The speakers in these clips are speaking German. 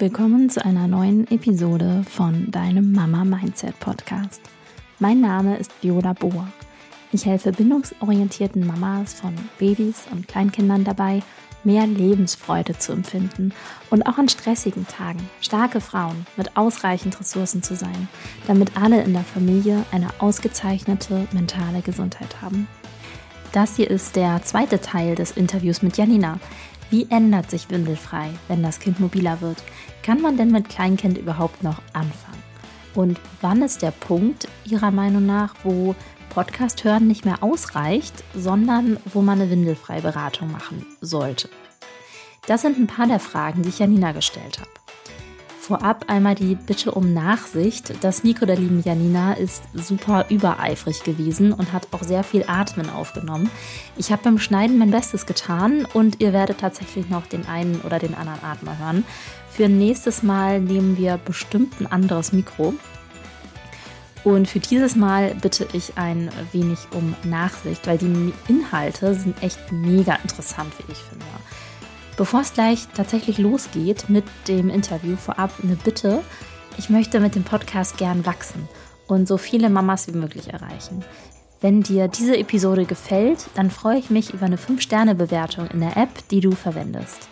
Willkommen zu einer neuen Episode von deinem Mama Mindset Podcast. Mein Name ist Viola Bohr. Ich helfe bindungsorientierten Mamas von Babys und Kleinkindern dabei, mehr Lebensfreude zu empfinden und auch an stressigen Tagen starke Frauen mit ausreichend Ressourcen zu sein, damit alle in der Familie eine ausgezeichnete mentale Gesundheit haben. Das hier ist der zweite Teil des Interviews mit Janina. Wie ändert sich Windelfrei, wenn das Kind mobiler wird? Kann man denn mit Kleinkind überhaupt noch anfangen? Und wann ist der Punkt Ihrer Meinung nach, wo Podcast hören nicht mehr ausreicht, sondern wo man eine Windelfrei-Beratung machen sollte? Das sind ein paar der Fragen, die ich Janina gestellt habe. Vorab einmal die Bitte um Nachsicht. Das Mikro der lieben Janina ist super übereifrig gewesen und hat auch sehr viel Atmen aufgenommen. Ich habe beim Schneiden mein Bestes getan und ihr werdet tatsächlich noch den einen oder den anderen Atmer hören. Für nächstes Mal nehmen wir bestimmt ein anderes Mikro. Und für dieses Mal bitte ich ein wenig um Nachsicht, weil die Inhalte sind echt mega interessant, wie ich finde. Bevor es gleich tatsächlich losgeht mit dem Interview, vorab eine Bitte. Ich möchte mit dem Podcast gern wachsen und so viele Mamas wie möglich erreichen. Wenn dir diese Episode gefällt, dann freue ich mich über eine 5-Sterne-Bewertung in der App, die du verwendest.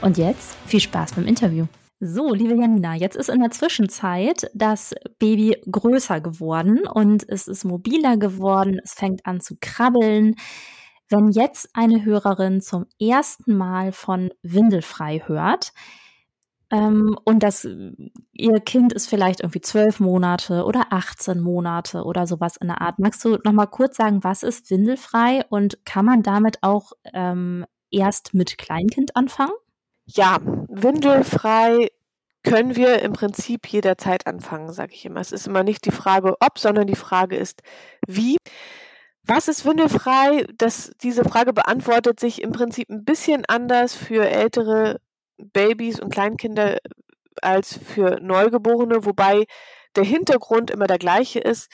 Und jetzt viel Spaß beim Interview. So, liebe Janina, jetzt ist in der Zwischenzeit das Baby größer geworden und es ist mobiler geworden, es fängt an zu krabbeln. Wenn jetzt eine Hörerin zum ersten Mal von Windelfrei hört, ähm, und das, ihr Kind ist vielleicht irgendwie zwölf Monate oder 18 Monate oder sowas in der Art. Magst du noch mal kurz sagen, was ist windelfrei und kann man damit auch ähm, erst mit Kleinkind anfangen? Ja, windelfrei können wir im Prinzip jederzeit anfangen, sage ich immer. Es ist immer nicht die Frage ob, sondern die Frage ist wie. Was ist windelfrei? Das, diese Frage beantwortet sich im Prinzip ein bisschen anders für ältere Babys und Kleinkinder als für Neugeborene, wobei der Hintergrund immer der gleiche ist.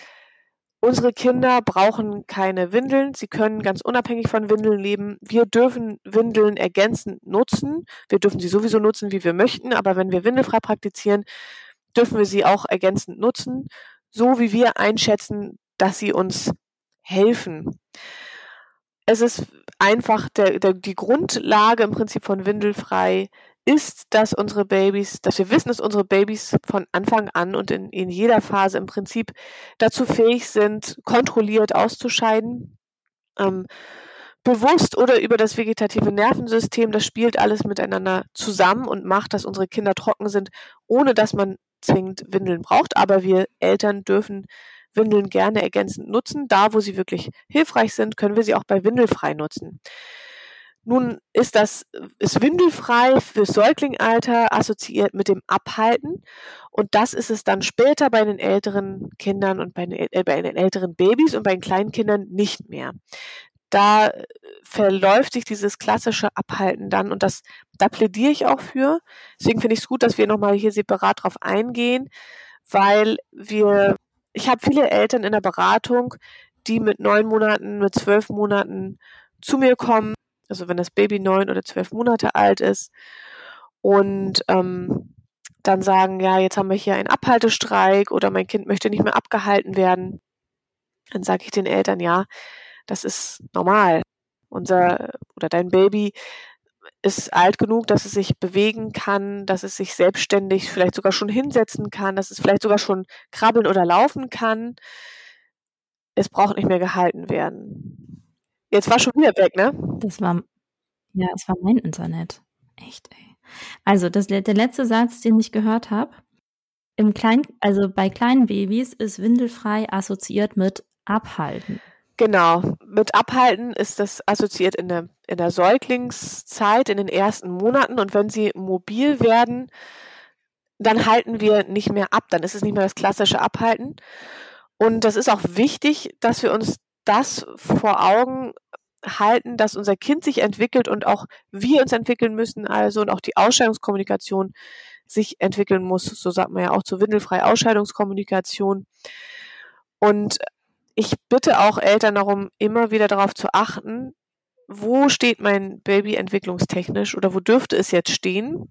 Unsere Kinder brauchen keine Windeln. Sie können ganz unabhängig von Windeln leben. Wir dürfen Windeln ergänzend nutzen. Wir dürfen sie sowieso nutzen, wie wir möchten. Aber wenn wir windelfrei praktizieren, dürfen wir sie auch ergänzend nutzen, so wie wir einschätzen, dass sie uns helfen. Es ist einfach der, der, die Grundlage im Prinzip von Windelfrei ist, dass unsere Babys, dass wir wissen, dass unsere Babys von Anfang an und in, in jeder Phase im Prinzip dazu fähig sind, kontrolliert auszuscheiden. Ähm, bewusst oder über das vegetative Nervensystem, das spielt alles miteinander zusammen und macht, dass unsere Kinder trocken sind, ohne dass man zwingend Windeln braucht. Aber wir Eltern dürfen Windeln gerne ergänzend nutzen. Da, wo sie wirklich hilfreich sind, können wir sie auch bei Windelfrei nutzen. Nun ist das, ist windelfrei für Säuglingalter assoziiert mit dem Abhalten. Und das ist es dann später bei den älteren Kindern und bei den, äh, bei den älteren Babys und bei den kleinen Kindern nicht mehr. Da äh, verläuft sich dieses klassische Abhalten dann und das, da plädiere ich auch für. Deswegen finde ich es gut, dass wir nochmal hier separat drauf eingehen, weil wir ich habe viele Eltern in der Beratung, die mit neun Monaten, mit zwölf Monaten zu mir kommen, also wenn das Baby neun oder zwölf Monate alt ist und ähm, dann sagen, ja, jetzt haben wir hier einen Abhaltestreik oder mein Kind möchte nicht mehr abgehalten werden, dann sage ich den Eltern, ja, das ist normal. Unser oder dein Baby ist alt genug, dass es sich bewegen kann, dass es sich selbstständig vielleicht sogar schon hinsetzen kann, dass es vielleicht sogar schon krabbeln oder laufen kann. Es braucht nicht mehr gehalten werden. Jetzt war schon wieder weg, ne? Das war, ja, es war mein Internet. Echt, ey. Also, das, der letzte Satz, den ich gehört habe, im Klein, also bei kleinen Babys ist windelfrei assoziiert mit abhalten. Genau. Mit Abhalten ist das assoziiert in der, in der Säuglingszeit, in den ersten Monaten. Und wenn sie mobil werden, dann halten wir nicht mehr ab. Dann ist es nicht mehr das klassische Abhalten. Und das ist auch wichtig, dass wir uns das vor Augen halten, dass unser Kind sich entwickelt und auch wir uns entwickeln müssen, also und auch die Ausscheidungskommunikation sich entwickeln muss. So sagt man ja auch zur windelfrei Ausscheidungskommunikation. Und ich bitte auch Eltern darum, immer wieder darauf zu achten, wo steht mein Baby entwicklungstechnisch oder wo dürfte es jetzt stehen?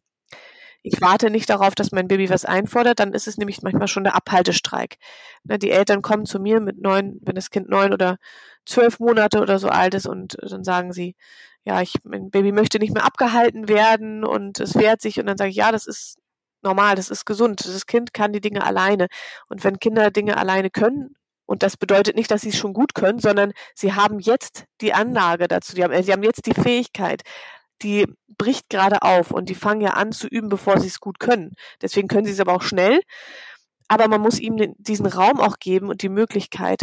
Ich warte nicht darauf, dass mein Baby was einfordert, dann ist es nämlich manchmal schon der Abhaltestreik. Ne, die Eltern kommen zu mir mit neun, wenn das Kind neun oder zwölf Monate oder so alt ist und dann sagen sie, ja, ich, mein Baby möchte nicht mehr abgehalten werden und es wehrt sich und dann sage ich, ja, das ist normal, das ist gesund. Das Kind kann die Dinge alleine. Und wenn Kinder Dinge alleine können, und das bedeutet nicht, dass sie es schon gut können, sondern sie haben jetzt die Anlage dazu, die haben, sie haben jetzt die Fähigkeit, die bricht gerade auf und die fangen ja an zu üben, bevor sie es gut können. Deswegen können sie es aber auch schnell. Aber man muss ihm diesen Raum auch geben und die Möglichkeit.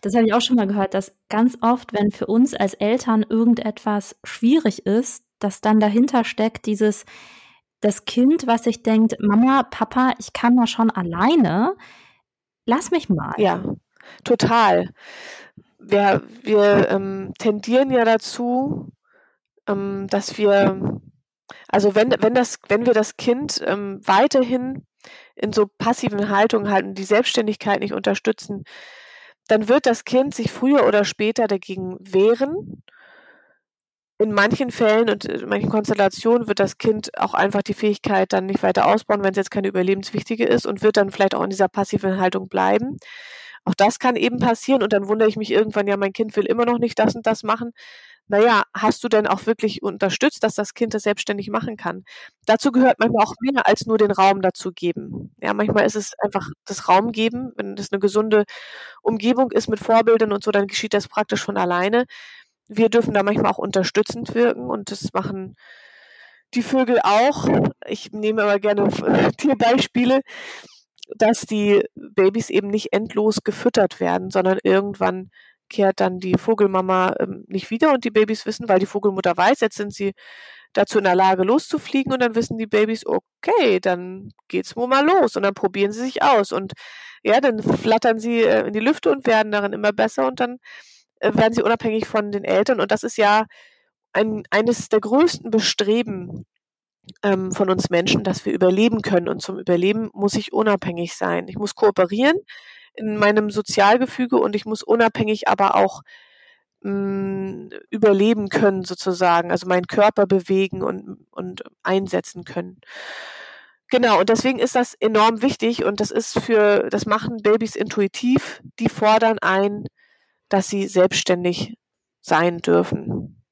Das habe ich auch schon mal gehört, dass ganz oft, wenn für uns als Eltern irgendetwas schwierig ist, dass dann dahinter steckt dieses, das Kind, was sich denkt, Mama, Papa, ich kann das schon alleine, lass mich mal. Ja, total. Wir, wir ähm, tendieren ja dazu, ähm, dass wir, also wenn, wenn, das, wenn wir das Kind ähm, weiterhin in so passiven Haltungen halten, die Selbstständigkeit nicht unterstützen, dann wird das Kind sich früher oder später dagegen wehren. In manchen Fällen und in manchen Konstellationen wird das Kind auch einfach die Fähigkeit dann nicht weiter ausbauen, wenn es jetzt keine überlebenswichtige ist und wird dann vielleicht auch in dieser passiven Haltung bleiben. Auch das kann eben passieren und dann wundere ich mich irgendwann, ja, mein Kind will immer noch nicht das und das machen naja, hast du denn auch wirklich unterstützt, dass das Kind das selbstständig machen kann? Dazu gehört manchmal auch mehr als nur den Raum dazu geben. Ja, manchmal ist es einfach das Raum geben. Wenn das eine gesunde Umgebung ist mit Vorbildern und so, dann geschieht das praktisch von alleine. Wir dürfen da manchmal auch unterstützend wirken und das machen die Vögel auch. Ich nehme aber gerne Tierbeispiele, dass die Babys eben nicht endlos gefüttert werden, sondern irgendwann kehrt dann die Vogelmama ähm, nicht wieder und die Babys wissen, weil die Vogelmutter weiß, jetzt sind sie dazu in der Lage loszufliegen und dann wissen die Babys, okay, dann geht's wohl mal los und dann probieren sie sich aus und ja, dann flattern sie äh, in die Lüfte und werden darin immer besser und dann äh, werden sie unabhängig von den Eltern und das ist ja ein, eines der größten Bestreben ähm, von uns Menschen, dass wir überleben können und zum Überleben muss ich unabhängig sein. Ich muss kooperieren, in meinem Sozialgefüge und ich muss unabhängig aber auch mh, hm, überleben können sozusagen, also meinen Körper bewegen und, und einsetzen können. Genau, und deswegen ist das enorm wichtig und das ist für, das machen Babys intuitiv, die fordern ein, dass sie selbstständig sein dürfen.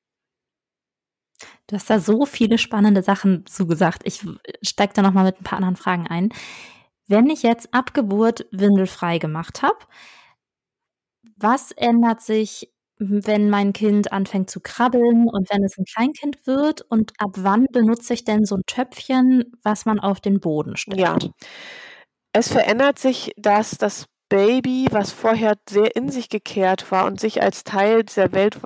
Du hast da so viele spannende Sachen zugesagt. Ich steige da nochmal mit ein paar anderen Fragen ein. Wenn ich jetzt ab Geburt windelfrei gemacht habe, was ändert sich, wenn mein Kind anfängt zu krabbeln und wenn es ein Kleinkind wird? Und ab wann benutze ich denn so ein Töpfchen, was man auf den Boden stellt? Ja. Es verändert sich, dass das Baby, was vorher sehr in sich gekehrt war und sich als Teil dieser Welt,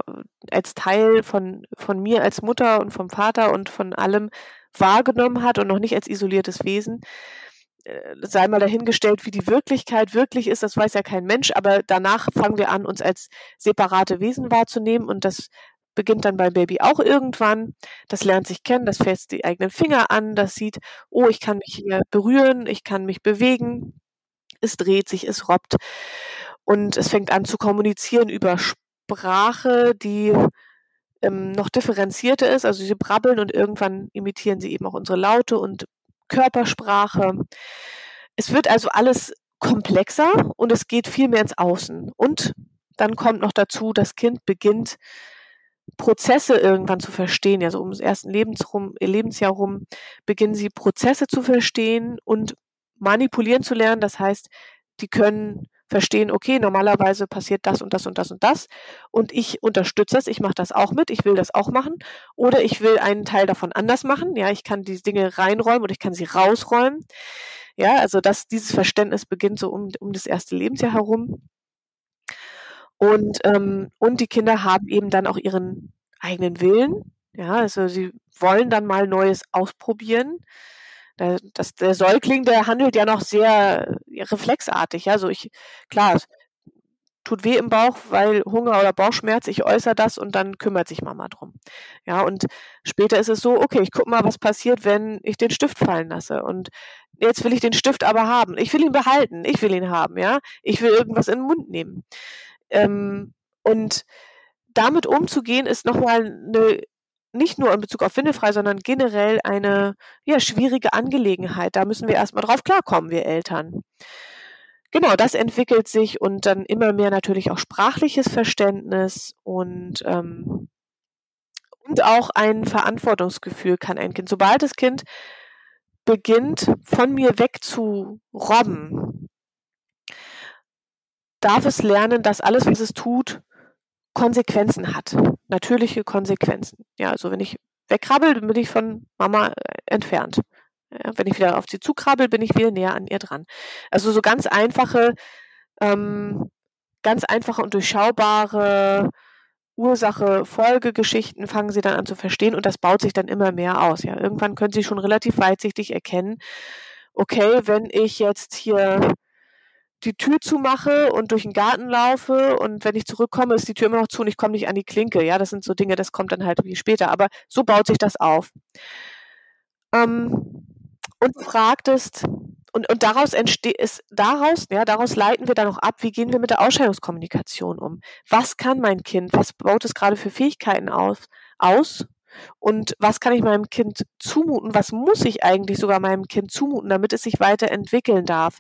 als Teil von, von mir als Mutter und vom Vater und von allem wahrgenommen hat und noch nicht als isoliertes Wesen, sei mal dahingestellt, wie die Wirklichkeit wirklich ist, das weiß ja kein Mensch, aber danach fangen wir an, uns als separate Wesen wahrzunehmen. Und das beginnt dann beim Baby auch irgendwann. Das lernt sich kennen, das fässt die eigenen Finger an, das sieht, oh, ich kann mich hier berühren, ich kann mich bewegen, es dreht sich, es robbt. Und es fängt an zu kommunizieren über Sprache, die ähm, noch differenzierter ist, also sie brabbeln und irgendwann imitieren sie eben auch unsere Laute und Körpersprache. Es wird also alles komplexer und es geht viel mehr ins Außen. Und dann kommt noch dazu, das Kind beginnt Prozesse irgendwann zu verstehen. Also um das erste Lebensrum, Lebensjahr rum beginnen sie Prozesse zu verstehen und manipulieren zu lernen. Das heißt, die können verstehen, okay, normalerweise passiert das und das und das und das und ich unterstütze das, ich mache das auch mit, ich will das auch machen oder ich will einen Teil davon anders machen, ja, ich kann die Dinge reinräumen oder ich kann sie rausräumen. Ja, also das, dieses Verständnis beginnt so um, um das erste Lebensjahr herum. Und, ähm, und die Kinder haben eben dann auch ihren eigenen Willen. Ja, also sie wollen dann mal Neues ausprobieren. Das, der Säugling, der handelt ja noch sehr reflexartig. Ja, so ich, klar, es tut weh im Bauch, weil Hunger oder Bauchschmerz, ich äußere das und dann kümmert sich Mama drum. Ja, und später ist es so, okay, ich guck mal, was passiert, wenn ich den Stift fallen lasse. Und jetzt will ich den Stift aber haben. Ich will ihn behalten. Ich will ihn haben, ja. Ich will irgendwas in den Mund nehmen. Ähm, und damit umzugehen, ist nochmal eine nicht nur in Bezug auf Windelfrei, sondern generell eine ja, schwierige Angelegenheit. Da müssen wir erstmal drauf klarkommen, wir Eltern. Genau, das entwickelt sich und dann immer mehr natürlich auch sprachliches Verständnis und, ähm, und auch ein Verantwortungsgefühl kann ein Kind. Sobald das Kind beginnt, von mir weg zu robben, darf es lernen, dass alles, was es tut, Konsequenzen hat. Natürliche Konsequenzen. Ja, also wenn ich wegkrabbel, bin ich von Mama äh, entfernt. Ja, wenn ich wieder auf sie zukrabbel, bin ich wieder näher an ihr dran. Also so ganz einfache, ähm, ganz einfache und durchschaubare Ursache-Folgegeschichten fangen sie dann an zu verstehen und das baut sich dann immer mehr aus. Ja, irgendwann können sie schon relativ weitsichtig erkennen, okay, wenn ich jetzt hier die Tür zumache und durch den Garten laufe und wenn ich zurückkomme, ist die Tür immer noch zu und ich komme nicht an die Klinke. Ja, das sind so Dinge, das kommt dann halt wie später. Aber so baut sich das auf. Ähm, und fragtest, und, und daraus entsteht es, daraus, ja, daraus leiten wir dann auch ab, wie gehen wir mit der Ausscheidungskommunikation um? Was kann mein Kind? Was baut es gerade für Fähigkeiten auf, aus? Und was kann ich meinem Kind zumuten? Was muss ich eigentlich sogar meinem Kind zumuten, damit es sich weiterentwickeln darf?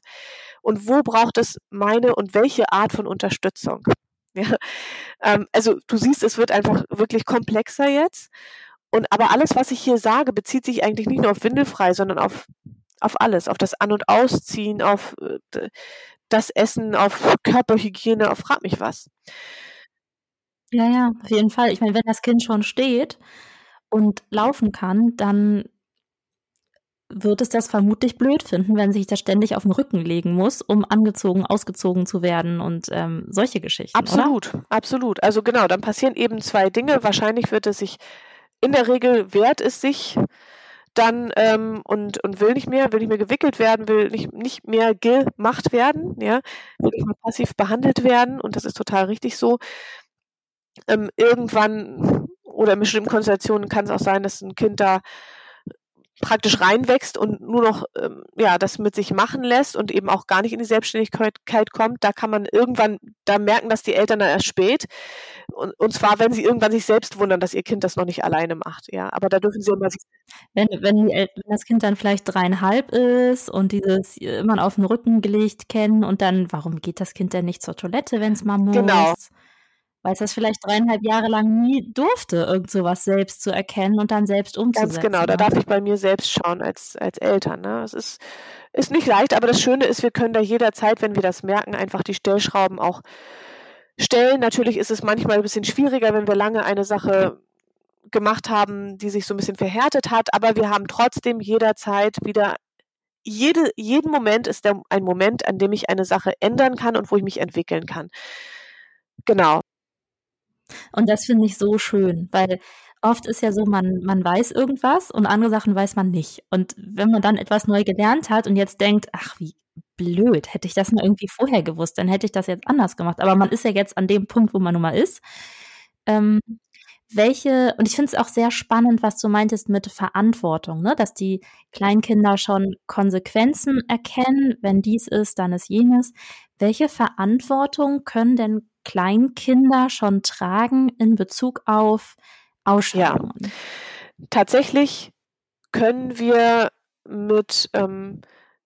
Und wo braucht es meine und welche Art von Unterstützung? Ja, ähm, also du siehst, es wird einfach wirklich komplexer jetzt. Und aber alles, was ich hier sage, bezieht sich eigentlich nicht nur auf Windelfrei, sondern auf, auf alles, auf das An- und Ausziehen, auf äh, das Essen, auf Körperhygiene, auf frag mich was. Ja, ja, auf jeden Fall. Ich meine, wenn das Kind schon steht und laufen kann, dann wird es das vermutlich blöd finden, wenn sich das ständig auf den Rücken legen muss, um angezogen, ausgezogen zu werden und ähm, solche Geschichten. Absolut, oder? absolut. Also genau, dann passieren eben zwei Dinge. Wahrscheinlich wird es sich in der Regel wehrt es sich dann ähm, und, und will nicht mehr, will nicht mehr gewickelt werden, will nicht, nicht mehr gemacht werden, ja, will nicht mehr passiv behandelt werden und das ist total richtig so. Ähm, irgendwann oder in bestimmten Konstellationen kann es auch sein, dass ein Kind da praktisch reinwächst und nur noch ähm, ja das mit sich machen lässt und eben auch gar nicht in die Selbstständigkeit kommt, da kann man irgendwann da merken, dass die Eltern dann erst spät und, und zwar, wenn sie irgendwann sich selbst wundern, dass ihr Kind das noch nicht alleine macht, ja. Aber da dürfen sie immer sich wenn, wenn, wenn das Kind dann vielleicht dreieinhalb ist und dieses immer auf den Rücken gelegt kennen und dann, warum geht das Kind denn nicht zur Toilette, wenn es mal muss? Genau weil es das vielleicht dreieinhalb Jahre lang nie durfte, irgend sowas selbst zu erkennen und dann selbst umzusetzen. Ganz genau, da ne? darf ich bei mir selbst schauen als, als Eltern. Ne? Es ist, ist nicht leicht, aber das Schöne ist, wir können da jederzeit, wenn wir das merken, einfach die Stellschrauben auch stellen. Natürlich ist es manchmal ein bisschen schwieriger, wenn wir lange eine Sache gemacht haben, die sich so ein bisschen verhärtet hat, aber wir haben trotzdem jederzeit wieder jede, jeden Moment ist der, ein Moment, an dem ich eine Sache ändern kann und wo ich mich entwickeln kann. Genau. Und das finde ich so schön, weil oft ist ja so, man, man weiß irgendwas und andere Sachen weiß man nicht. Und wenn man dann etwas neu gelernt hat und jetzt denkt, ach, wie blöd, hätte ich das mal irgendwie vorher gewusst, dann hätte ich das jetzt anders gemacht. Aber man ist ja jetzt an dem Punkt, wo man nun mal ist. Ähm, welche, und ich finde es auch sehr spannend, was du meintest mit Verantwortung, ne? dass die Kleinkinder schon Konsequenzen erkennen, wenn dies ist, dann ist jenes. Welche Verantwortung können denn Kleinkinder schon tragen in Bezug auf Ausscheidungen? Ja. Tatsächlich können wir mit, ähm,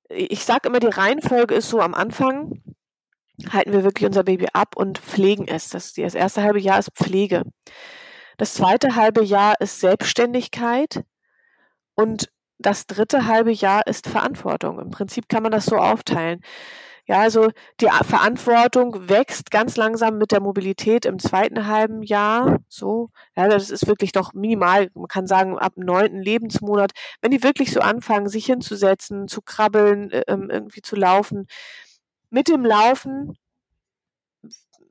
ich sage immer, die Reihenfolge ist so am Anfang, halten wir wirklich unser Baby ab und pflegen es. Das, das erste halbe Jahr ist Pflege. Das zweite halbe Jahr ist Selbstständigkeit und das dritte halbe Jahr ist Verantwortung. Im Prinzip kann man das so aufteilen. Ja, also die Verantwortung wächst ganz langsam mit der Mobilität im zweiten halben Jahr. So, ja, das ist wirklich noch minimal. Man kann sagen, ab neunten Lebensmonat, wenn die wirklich so anfangen, sich hinzusetzen, zu krabbeln, äh, ähm, irgendwie zu laufen. Mit dem Laufen,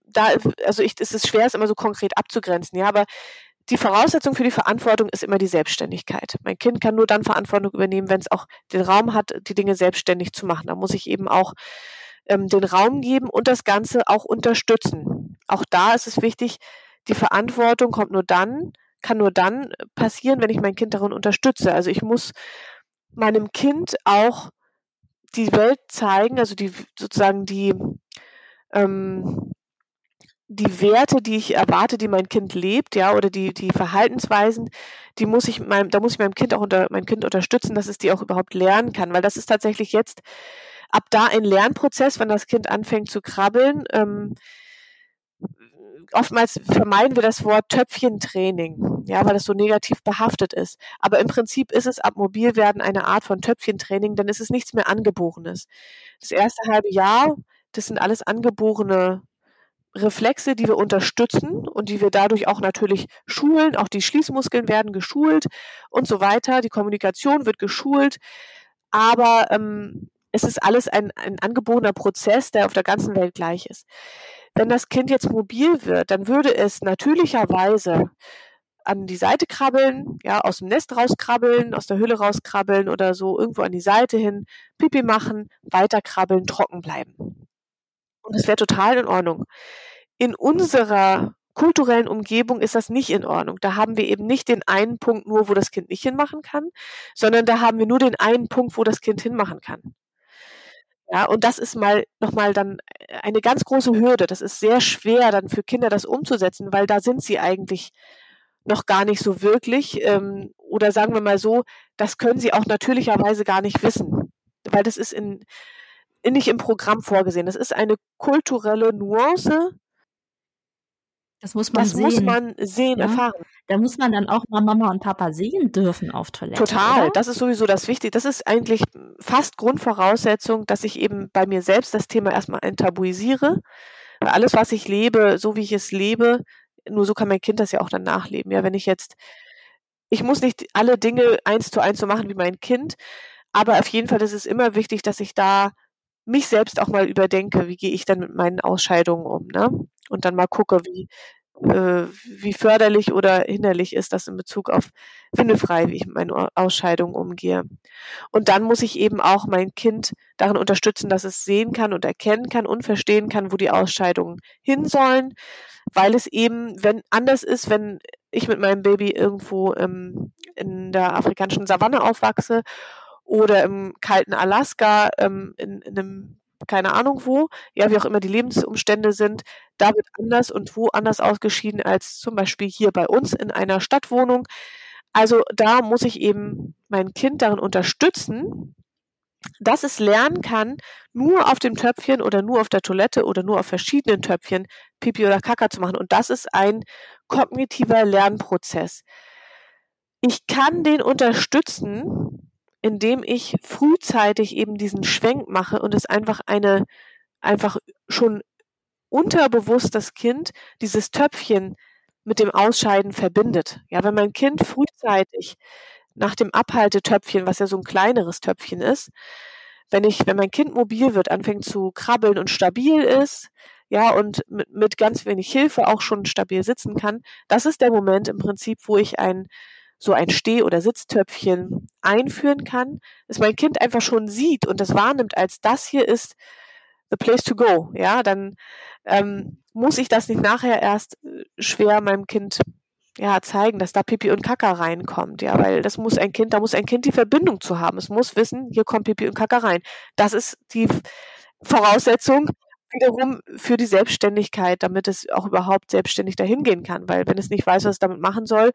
da, also ich, es ist schwer, es immer so konkret abzugrenzen, ja, aber die Voraussetzung für die Verantwortung ist immer die Selbstständigkeit. Mein Kind kann nur dann Verantwortung übernehmen, wenn es auch den Raum hat, die Dinge selbstständig zu machen. Da muss ich eben auch ähm, den Raum geben und das Ganze auch unterstützen. Auch da ist es wichtig, die Verantwortung kommt nur dann, kann nur dann passieren, wenn ich mein Kind darin unterstütze. Also ich muss meinem Kind auch die Welt zeigen, also die sozusagen die ähm, die Werte, die ich erwarte, die mein Kind lebt, ja, oder die, die Verhaltensweisen, die muss ich meinem, da muss ich meinem Kind auch unter, mein Kind unterstützen, dass es die auch überhaupt lernen kann, weil das ist tatsächlich jetzt ab da ein Lernprozess, wenn das Kind anfängt zu krabbeln. Ähm, oftmals vermeiden wir das Wort Töpfchentraining, ja, weil es so negativ behaftet ist. Aber im Prinzip ist es ab Mobilwerden eine Art von Töpfchentraining, denn es ist nichts mehr Angeborenes. Das erste halbe Jahr, das sind alles angeborene Reflexe, die wir unterstützen und die wir dadurch auch natürlich schulen. Auch die Schließmuskeln werden geschult und so weiter. Die Kommunikation wird geschult. Aber ähm, es ist alles ein, ein angeborener Prozess, der auf der ganzen Welt gleich ist. Wenn das Kind jetzt mobil wird, dann würde es natürlicherweise an die Seite krabbeln, ja, aus dem Nest rauskrabbeln, aus der Hülle rauskrabbeln oder so irgendwo an die Seite hin, Pipi machen, weiterkrabbeln, trocken bleiben. Und das wäre total in Ordnung. In unserer kulturellen Umgebung ist das nicht in Ordnung. Da haben wir eben nicht den einen Punkt nur, wo das Kind nicht hinmachen kann, sondern da haben wir nur den einen Punkt, wo das Kind hinmachen kann. Ja, und das ist mal nochmal dann eine ganz große Hürde. Das ist sehr schwer dann für Kinder das umzusetzen, weil da sind sie eigentlich noch gar nicht so wirklich. Ähm, oder sagen wir mal so, das können sie auch natürlicherweise gar nicht wissen, weil das ist in, in nicht im Programm vorgesehen. Das ist eine kulturelle Nuance, das muss man das sehen. muss man sehen, Ja. erfahren. Da muss man dann auch mal Mama und Papa sehen dürfen auf Toilette, Total. oder? Das ist sowieso das Wichtige. Das ist eigentlich fast Grundvoraussetzung, dass ich eben bei mir selbst das Thema erstmal enttabuisiere. Weil alles, was ich lebe, so wie ich es lebe, nur so kann mein Kind das ja auch dann nachleben. Ja, wenn ich jetzt, ich muss nicht alle Dinge eins zu eins so machen wie mein Kind, aber auf jeden Fall ist es immer wichtig, dass ich da mich selbst auch mal überdenke, wie gehe ich dann mit meinen Ausscheidungen um, ne? Und dann mal gucke, wie, äh, wie förderlich oder hinderlich ist das in Bezug auf windelfrei, wie ich mit meinen Au- Ausscheidungen umgehe. Und dann muss ich eben auch mein Kind darin unterstützen, dass es sehen kann und erkennen kann und verstehen kann, wo die Ausscheidungen hin sollen, weil es eben, wenn anders ist, wenn ich mit meinem Baby irgendwo ähm, in der afrikanischen Savanne aufwachse oder im kalten Alaska, ähm, in, in einem, keine Ahnung wo, ja, wie auch immer die Lebensumstände sind, da wird anders und wo anders ausgeschieden als zum Beispiel hier bei uns in einer Stadtwohnung. Also da muss ich eben mein Kind darin unterstützen, dass es lernen kann, nur auf dem Töpfchen oder nur auf der Toilette oder nur auf verschiedenen Töpfchen Pipi oder Kaka zu machen. Und das ist ein kognitiver Lernprozess. Ich kann den unterstützen, indem ich frühzeitig eben diesen Schwenk mache und es einfach eine, einfach schon unterbewusst das Kind dieses Töpfchen mit dem Ausscheiden verbindet. Ja, wenn mein Kind frühzeitig nach dem Abhaltetöpfchen, was ja so ein kleineres Töpfchen ist, wenn ich, wenn mein Kind mobil wird, anfängt zu krabbeln und stabil ist, ja, und mit, mit ganz wenig Hilfe auch schon stabil sitzen kann, das ist der Moment im Prinzip, wo ich ein, so ein Steh- oder Sitztöpfchen einführen kann, dass mein Kind einfach schon sieht und das wahrnimmt, als das hier ist the place to go, ja, dann ähm, muss ich das nicht nachher erst äh, schwer meinem Kind ja, zeigen, dass da Pipi und Kaka reinkommt, ja, weil das muss ein Kind, da muss ein Kind die Verbindung zu haben. Es muss wissen, hier kommt Pipi und Kaka rein. Das ist die Voraussetzung wiederum für die Selbstständigkeit, damit es auch überhaupt selbstständig dahin gehen kann, weil wenn es nicht weiß, was es damit machen soll,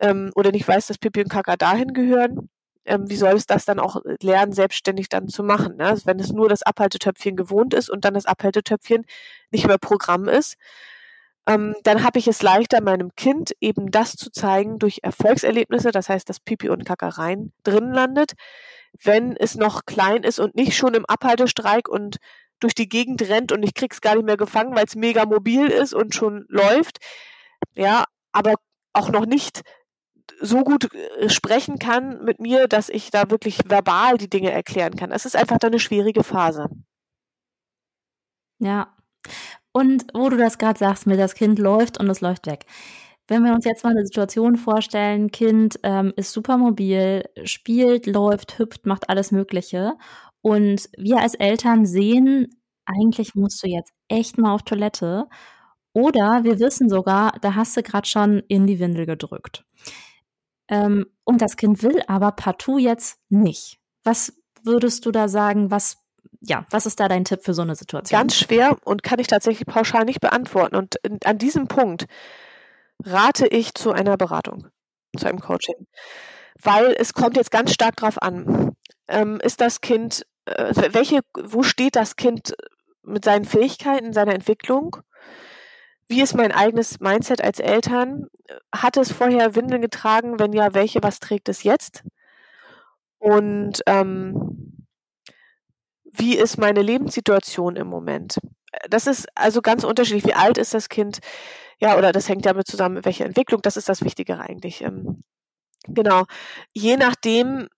ähm, oder nicht weiß, dass Pipi und Kaka dahin gehören, ähm, wie soll es das dann auch lernen, selbstständig dann zu machen? Ne? Also wenn es nur das Abhaltetöpfchen gewohnt ist und dann das Abhaltetöpfchen nicht mehr Programm ist, ähm, dann habe ich es leichter, meinem Kind eben das zu zeigen durch Erfolgserlebnisse, das heißt, dass Pipi und Kaka rein drin landet, wenn es noch klein ist und nicht schon im Abhaltestreik und durch die Gegend rennt und ich krieg's gar nicht mehr gefangen, weil es mega mobil ist und schon läuft. Ja, aber auch noch nicht so gut äh, sprechen kann mit mir, dass ich da wirklich verbal die Dinge erklären kann. Es ist einfach dann eine schwierige Phase. Ja. Und wo du das gerade sagst, mit das Kind läuft und es läuft weg. Wenn wir uns jetzt mal eine Situation vorstellen, Kind ähm, ist super mobil, spielt, läuft, hüpft, macht alles Mögliche. Und wir als Eltern sehen, eigentlich musst du jetzt echt mal auf Toilette. Oder wir wissen sogar, da hast du gerade schon in die Windel gedrückt. Ähm, und das Kind will aber partout jetzt nicht. Was würdest du da sagen, was ja, was ist da dein Tipp für so eine Situation? Ganz schwer und kann ich tatsächlich pauschal nicht beantworten. Und an diesem Punkt rate ich zu einer Beratung, zu einem Coaching. Weil es kommt jetzt ganz stark drauf an. Ähm, ist das Kind, äh, welche, wo steht das Kind mit seinen Fähigkeiten, seiner Entwicklung? Wie ist mein eigenes Mindset als Eltern? Hat es vorher Windeln getragen? Wenn ja, welche? Was trägt es jetzt? Und ähm, wie ist meine Lebenssituation im Moment? Das ist also ganz unterschiedlich. Wie alt ist das Kind? Ja, oder das hängt damit zusammen, welche Entwicklung. Das ist das Wichtigere eigentlich. Ähm, genau. Je nachdem,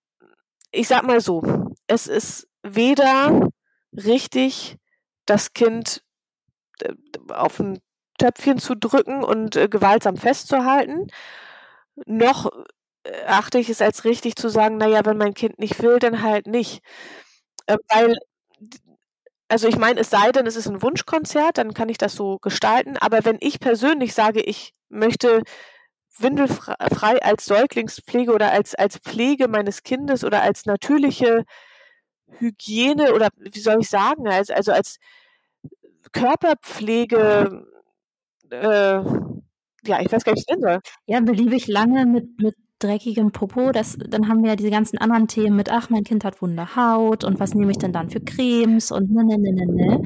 ich sag mal so, es ist weder richtig, das Kind äh, auf ein Töpfchen zu drücken und äh, gewaltsam festzuhalten, noch äh, achte ich es als richtig zu sagen, naja, wenn mein Kind nicht will, dann halt nicht. Äh, weil also ich meine, es sei denn, es ist ein Wunschkonzert, dann kann ich das so gestalten. Aber wenn ich persönlich sage, ich möchte windelfrei als Säuglingspflege oder als, als Pflege meines Kindes oder als natürliche Hygiene oder wie soll ich sagen, als, also als Körperpflege, äh, ja, ich weiß gar nicht, wie ich soll. Ja, beliebig lange mit, mit dreckigem Popo, das, dann haben wir ja diese ganzen anderen Themen mit, ach, mein Kind hat wunde Haut und was nehme ich denn dann für Cremes und ne, ne, ne, ne, ne.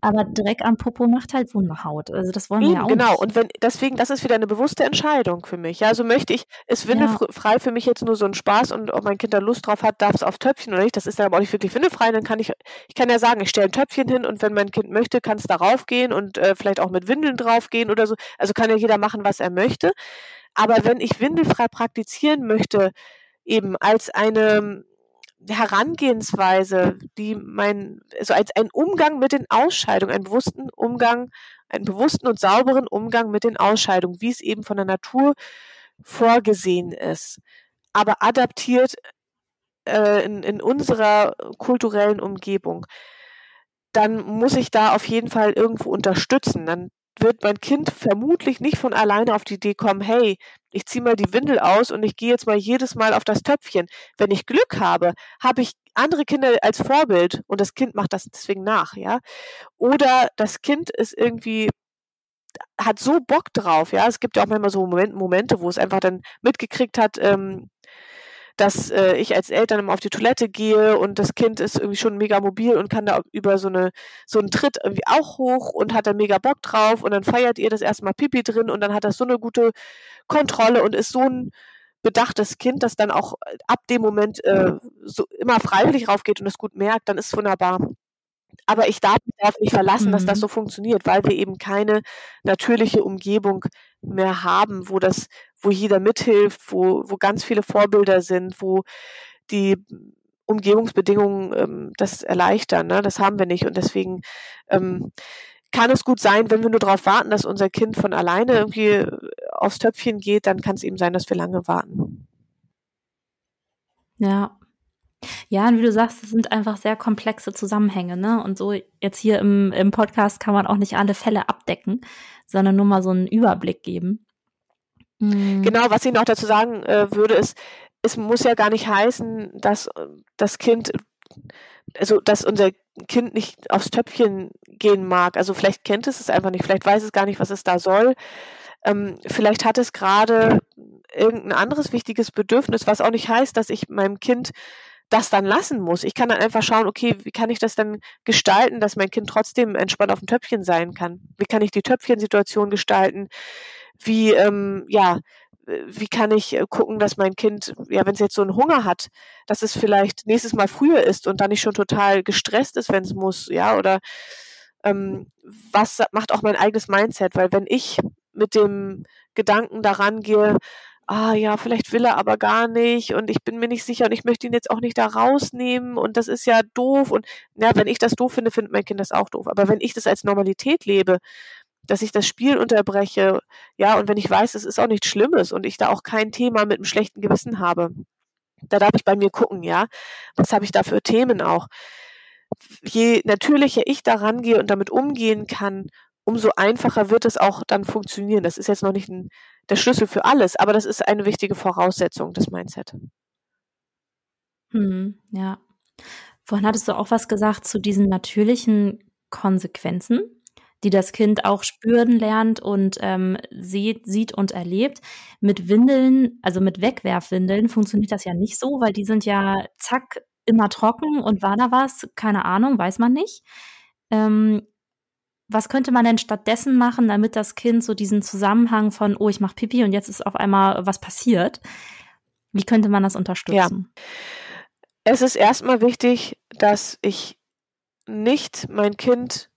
Aber Dreck am Popo macht halt wunde Haut. Also das wollen wir ja auch Genau, nicht. und wenn, deswegen, das ist wieder eine bewusste Entscheidung für mich. Ja, also möchte ich, ist windelfrei ja. für mich jetzt nur so ein Spaß und ob mein Kind da Lust drauf hat, darf es auf Töpfchen oder nicht, das ist dann aber auch nicht wirklich windelfrei, dann kann ich, ich kann ja sagen, ich stelle ein Töpfchen hin und wenn mein Kind möchte, kann es darauf gehen und äh, vielleicht auch mit Windeln drauf gehen oder so. Also kann ja jeder machen, was er möchte. Aber wenn ich windelfrei praktizieren möchte, eben als eine Herangehensweise, die mein, also als ein Umgang mit den Ausscheidungen, einen bewussten Umgang, einen bewussten und sauberen Umgang mit den Ausscheidungen, wie es eben von der Natur vorgesehen ist, aber adaptiert äh, in, in unserer kulturellen Umgebung, dann muss ich da auf jeden Fall irgendwo unterstützen. Dann wird mein Kind vermutlich nicht von alleine auf die Idee kommen, hey, ich ziehe mal die Windel aus und ich gehe jetzt mal jedes Mal auf das Töpfchen. Wenn ich Glück habe, habe ich andere Kinder als Vorbild und das Kind macht das deswegen nach, ja. Oder das Kind ist irgendwie hat so Bock drauf, ja. Es gibt ja auch manchmal so Momente, wo es einfach dann mitgekriegt hat, ähm, dass äh, ich als Eltern immer auf die Toilette gehe und das Kind ist irgendwie schon mega mobil und kann da über so eine so einen Tritt irgendwie auch hoch und hat da mega Bock drauf und dann feiert ihr das erstmal Pipi drin und dann hat das so eine gute Kontrolle und ist so ein bedachtes Kind, das dann auch ab dem Moment äh, so immer freiwillig raufgeht und es gut merkt, dann ist es wunderbar. Aber ich darf mich darauf nicht verlassen, mhm. dass das mhm. so funktioniert, weil wir eben keine natürliche Umgebung mehr haben, wo das, wo jeder mithilft, wo, wo ganz viele Vorbilder sind, wo die Umgebungsbedingungen ähm, das erleichtern. Ne? Das haben wir nicht. Und deswegen ähm, kann es gut sein, wenn wir nur darauf warten, dass unser Kind von alleine irgendwie aufs Töpfchen geht, dann kann es eben sein, dass wir lange warten. Ja, ja, und wie du sagst, es sind einfach sehr komplexe Zusammenhänge, ne? Und so jetzt hier im, im Podcast kann man auch nicht alle Fälle abdecken, sondern nur mal so einen Überblick geben. Mhm. Genau, was ich noch dazu sagen äh, würde, ist, es muss ja gar nicht heißen, dass das Kind, also dass unser Kind nicht aufs Töpfchen gehen mag. Also vielleicht kennt es es einfach nicht, vielleicht weiß es gar nicht, was es da soll. Ähm, vielleicht hat es gerade irgendein anderes wichtiges Bedürfnis, was auch nicht heißt, dass ich meinem Kind das dann lassen muss. Ich kann dann einfach schauen, okay, wie kann ich das dann gestalten, dass mein Kind trotzdem entspannt auf dem Töpfchen sein kann? Wie kann ich die Töpfchensituation gestalten? Wie, ähm, ja, wie kann ich äh, gucken, dass mein Kind, ja, wenn es jetzt so einen Hunger hat, dass es vielleicht nächstes Mal früher ist und dann nicht schon total gestresst ist, wenn es muss, ja, oder ähm, was macht auch mein eigenes Mindset? Weil wenn ich mit dem Gedanken daran gehe, ah ja, vielleicht will er aber gar nicht und ich bin mir nicht sicher und ich möchte ihn jetzt auch nicht da rausnehmen und das ist ja doof und ja, wenn ich das doof finde, findet mein Kind das auch doof. Aber wenn ich das als Normalität lebe, dass ich das Spiel unterbreche, ja, und wenn ich weiß, es ist auch nichts Schlimmes und ich da auch kein Thema mit einem schlechten Gewissen habe, da darf ich bei mir gucken, ja, was habe ich da für Themen auch. Je natürlicher ich da rangehe und damit umgehen kann, umso einfacher wird es auch dann funktionieren. Das ist jetzt noch nicht ein der Schlüssel für alles, aber das ist eine wichtige Voraussetzung des Mindset. Hm, ja. Vorhin hattest du auch was gesagt zu diesen natürlichen Konsequenzen, die das Kind auch spüren lernt und ähm, sieht, sieht und erlebt. Mit Windeln, also mit Wegwerfwindeln, funktioniert das ja nicht so, weil die sind ja zack immer trocken und war da was? Keine Ahnung, weiß man nicht. Ähm, was könnte man denn stattdessen machen, damit das Kind so diesen Zusammenhang von, oh, ich mache Pipi und jetzt ist auf einmal was passiert? Wie könnte man das unterstützen? Ja. Es ist erstmal wichtig, dass ich nicht mein Kind